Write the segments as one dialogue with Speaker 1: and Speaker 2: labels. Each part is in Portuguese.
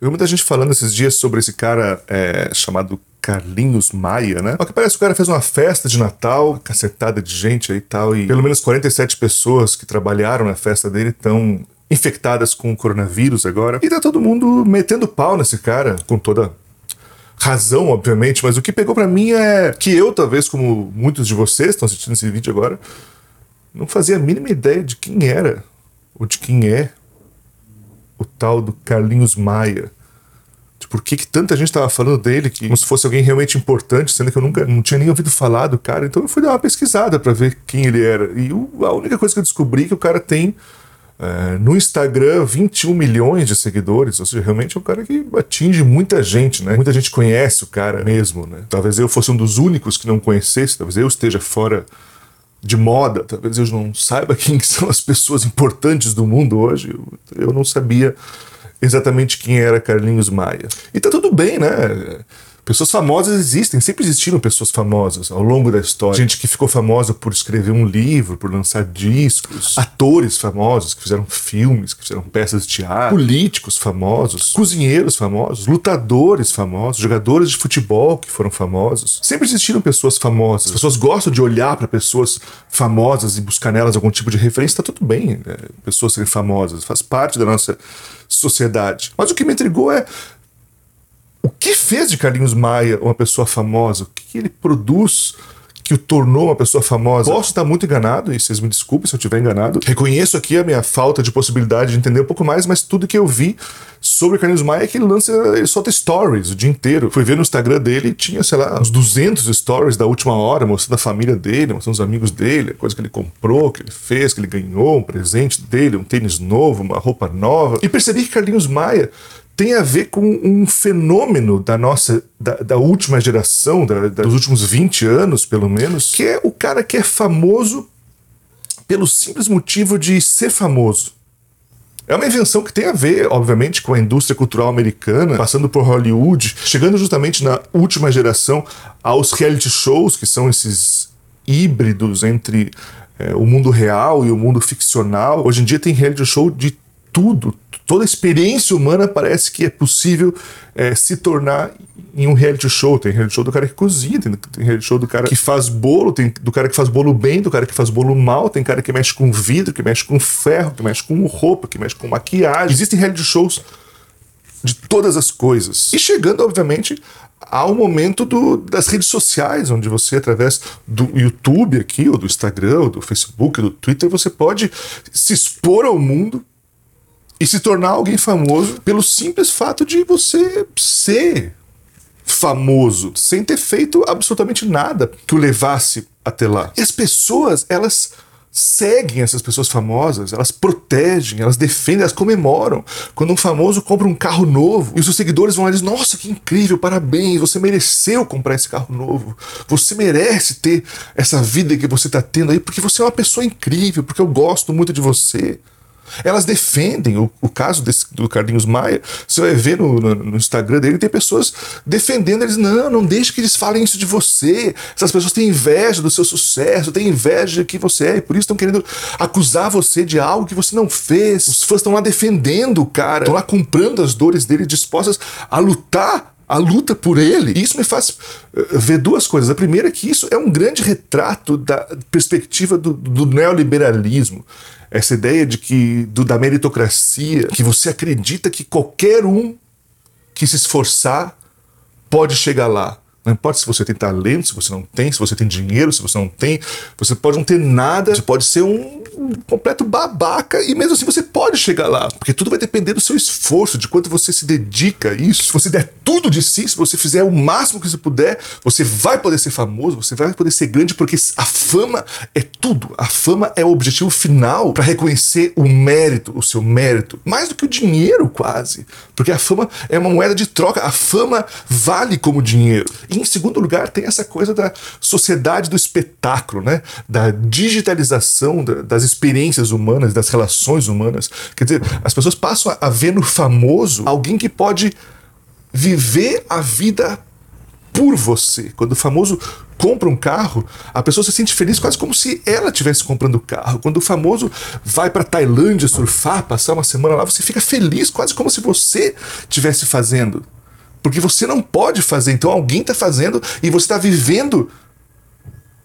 Speaker 1: Eu vi muita gente falando esses dias sobre esse cara é, chamado Carlinhos Maia, né? Só que parece que o cara fez uma festa de Natal, uma cacetada de gente aí e tal, e pelo menos 47 pessoas que trabalharam na festa dele estão infectadas com o coronavírus agora. E tá todo mundo metendo pau nesse cara, com toda razão, obviamente, mas o que pegou para mim é que eu, talvez, como muitos de vocês estão assistindo esse vídeo agora, não fazia a mínima ideia de quem era, ou de quem é, o tal do Carlinhos Maia. De por que, que tanta gente estava falando dele, que, como se fosse alguém realmente importante, sendo que eu nunca não tinha nem ouvido falar do cara. Então eu fui dar uma pesquisada para ver quem ele era. E o, a única coisa que eu descobri é que o cara tem é, no Instagram, 21 milhões de seguidores, ou seja, realmente é um cara que atinge muita gente, né? Muita gente conhece o cara mesmo, né? Talvez eu fosse um dos únicos que não conhecesse, talvez eu esteja fora de moda, talvez eu não saiba quem são as pessoas importantes do mundo hoje, eu, não sabia exatamente quem era Carlinhos Maia. E tá tudo bem, né? Pessoas famosas existem, sempre existiram pessoas famosas ao longo da história. Gente que ficou famosa por escrever um livro, por lançar discos, atores famosos que fizeram filmes, que fizeram peças de teatro, políticos famosos, cozinheiros famosos, lutadores famosos, jogadores de futebol que foram famosos. Sempre existiram pessoas famosas. As pessoas gostam de olhar para pessoas famosas e buscar nelas algum tipo de referência. Tá tudo bem, né? pessoas serem famosas, faz parte da nossa sociedade. Mas o que me intrigou é o que fez de Carlinhos Maia uma pessoa famosa? O que ele produz que o tornou uma pessoa famosa? Posso estar muito enganado, e vocês me desculpem se eu estiver enganado. Reconheço aqui a minha falta de possibilidade de entender um pouco mais, mas tudo que eu vi sobre Carlinhos Maia é que ele lança, ele solta stories o dia inteiro. Fui ver no Instagram dele tinha, sei lá, uns 200 stories da última hora, mostrando a família dele, mostrando os amigos dele, coisa que ele comprou, que ele fez, que ele ganhou, um presente dele, um tênis novo, uma roupa nova. E percebi que Carlinhos Maia tem a ver com um fenômeno da nossa, da, da última geração, da, da, dos últimos 20 anos, pelo menos, que é o cara que é famoso pelo simples motivo de ser famoso. É uma invenção que tem a ver, obviamente, com a indústria cultural americana, passando por Hollywood, chegando justamente na última geração aos reality shows, que são esses híbridos entre é, o mundo real e o mundo ficcional. Hoje em dia tem reality show de tudo, toda a experiência humana parece que é possível é, se tornar em um reality show. Tem reality show do cara que cozinha, tem, tem reality show do cara que faz bolo, tem do cara que faz bolo bem, do cara que faz bolo mal, tem cara que mexe com vidro, que mexe com ferro, que mexe com roupa, que mexe com maquiagem. Existem reality shows de todas as coisas. E chegando, obviamente, ao momento do, das redes sociais, onde você, através do YouTube aqui, ou do Instagram, ou do Facebook, do Twitter, você pode se expor ao mundo e se tornar alguém famoso pelo simples fato de você ser famoso, sem ter feito absolutamente nada que o levasse até lá. E as pessoas, elas seguem essas pessoas famosas, elas protegem, elas defendem, elas comemoram. Quando um famoso compra um carro novo e os seus seguidores vão lá e dizem: Nossa, que incrível, parabéns, você mereceu comprar esse carro novo, você merece ter essa vida que você está tendo aí, porque você é uma pessoa incrível, porque eu gosto muito de você. Elas defendem o, o caso desse, do Carlinhos Maia. Você vai ver no, no, no, Instagram dele, tem pessoas defendendo eles. Não, não deixe que eles falem isso de você. Essas pessoas têm inveja do seu sucesso, têm inveja de que você é, e por isso estão querendo acusar você de algo que você não fez. Os fãs estão lá defendendo o cara, estão lá comprando as dores dele, dispostas a lutar a luta por ele. E isso me faz eh, ver duas coisas. A primeira é que isso é um grande retrato da perspectiva do, do neoliberalismo essa ideia de que do, da meritocracia, que você acredita que qualquer um que se esforçar pode chegar lá. Não importa se você tem talento, se você não tem, se você tem dinheiro, se você não tem, você pode não ter nada, você pode ser um completo babaca e mesmo assim você pode chegar lá, porque tudo vai depender do seu esforço, de quanto você se dedica a isso. Se você der tudo de si, se você fizer o máximo que você puder, você vai poder ser famoso, você vai poder ser grande, porque a fama é tudo. A fama é o objetivo final para reconhecer o mérito, o seu mérito, mais do que o dinheiro quase, porque a fama é uma moeda de troca. A fama vale como dinheiro. E em segundo lugar, tem essa coisa da sociedade do espetáculo, né? Da digitalização das experiências humanas, das relações humanas. Quer dizer, as pessoas passam a ver no famoso alguém que pode viver a vida por você. Quando o famoso compra um carro, a pessoa se sente feliz quase como se ela estivesse comprando o carro. Quando o famoso vai para Tailândia surfar, passar uma semana lá, você fica feliz quase como se você estivesse fazendo. Porque você não pode fazer, então alguém está fazendo e você está vivendo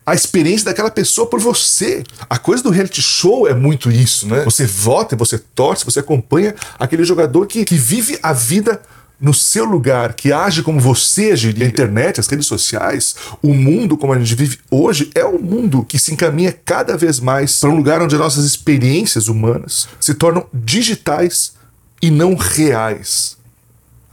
Speaker 1: a experiência daquela pessoa por você. A coisa do reality show é muito isso, né? Você vota, você torce, você acompanha aquele jogador que, que vive a vida no seu lugar, que age como você agiria. A internet, as redes sociais, o mundo como a gente vive hoje é um mundo que se encaminha cada vez mais para um lugar onde as nossas experiências humanas se tornam digitais e não reais.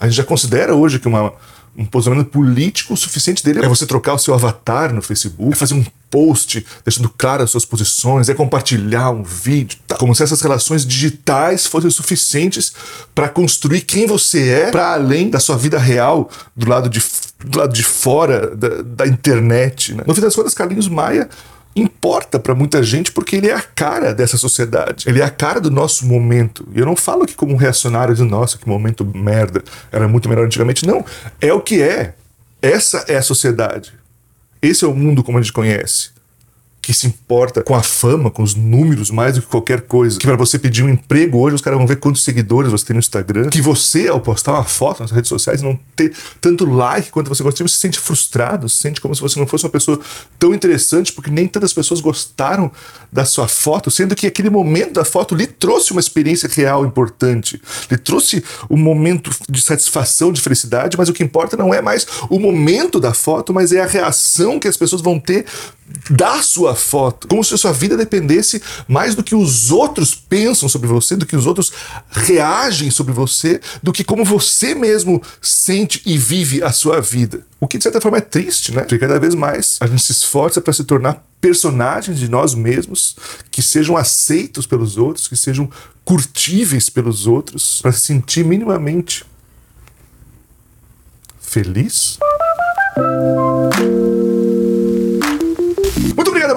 Speaker 1: A gente já considera hoje que uma um posicionamento político suficiente dele é você trocar o seu avatar no Facebook, é fazer um post deixando claro as suas posições, é compartilhar um vídeo, tá? como se essas relações digitais fossem suficientes para construir quem você é para além da sua vida real do lado de, do lado de fora da, da internet. Né? No fim das contas, Carlinhos Maia importa para muita gente porque ele é a cara dessa sociedade. Ele é a cara do nosso momento. E eu não falo aqui como um reacionário de nossa, que momento merda, era muito melhor antigamente. Não, é o que é. Essa é a sociedade. Esse é o mundo como a gente conhece que se importa com a fama, com os números, mais do que qualquer coisa. Que para você pedir um emprego hoje, os caras vão ver quantos seguidores você tem no Instagram. Que você, ao postar uma foto nas redes sociais, não ter tanto like quanto você gostaria, você se sente frustrado, se sente como se você não fosse uma pessoa tão interessante, porque nem tantas pessoas gostaram da sua foto, sendo que aquele momento da foto lhe trouxe uma experiência real importante, lhe trouxe um momento de satisfação, de felicidade, mas o que importa não é mais o momento da foto, mas é a reação que as pessoas vão ter da sua foto, como se a sua vida dependesse mais do que os outros pensam sobre você, do que os outros reagem sobre você, do que como você mesmo sente e vive a sua vida. O que de certa forma é triste, né? Porque cada vez mais a gente se esforça para se tornar personagens de nós mesmos que sejam aceitos pelos outros, que sejam curtíveis pelos outros, para se sentir minimamente feliz.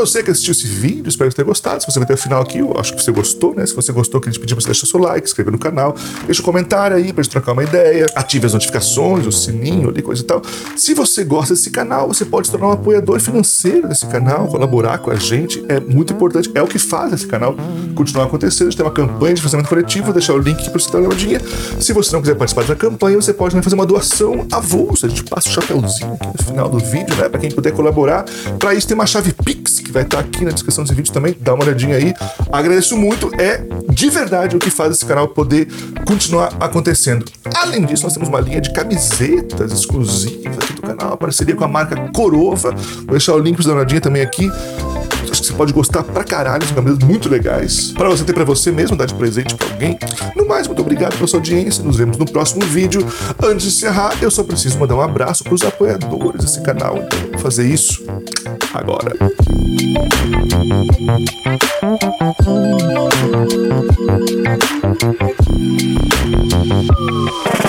Speaker 1: Você que assistiu esse vídeo, espero que tenha gostado. Se você vai até o final aqui, eu acho que você gostou, né? Se você gostou, queria te pedir pra você deixar seu like, inscrever no canal, deixa um comentário aí pra gente trocar uma ideia, ative as notificações, o sininho ali, coisa e tal. Se você gosta desse canal, você pode se tornar um apoiador financeiro desse canal, colaborar com a gente, é muito importante, é o que faz esse canal continuar acontecendo. A gente tem uma campanha de financiamento coletivo, vou deixar o link aqui pra você dar uma olhadinha. Se você não quiser participar da campanha, você pode fazer uma doação avulsa, a gente passa o chapéuzinho aqui no final do vídeo, né? Pra quem puder colaborar. Pra isso tem uma chave Pix, que vai estar aqui na descrição desse vídeo também. Dá uma olhadinha aí. Agradeço muito. É de verdade o que faz esse canal poder continuar acontecendo. Além disso, nós temos uma linha de camisetas exclusivas aqui do canal, parceria com a marca Corova. Vou deixar o link para olhadinha também aqui acho que você pode gostar pra caralho, são camisas muito legais. Para você ter para você mesmo, dar de presente para alguém. No mais, muito obrigado pela sua audiência. Nos vemos no próximo vídeo. Antes de encerrar, eu só preciso mandar um abraço para os apoiadores desse canal. Então, vou fazer isso agora. Thank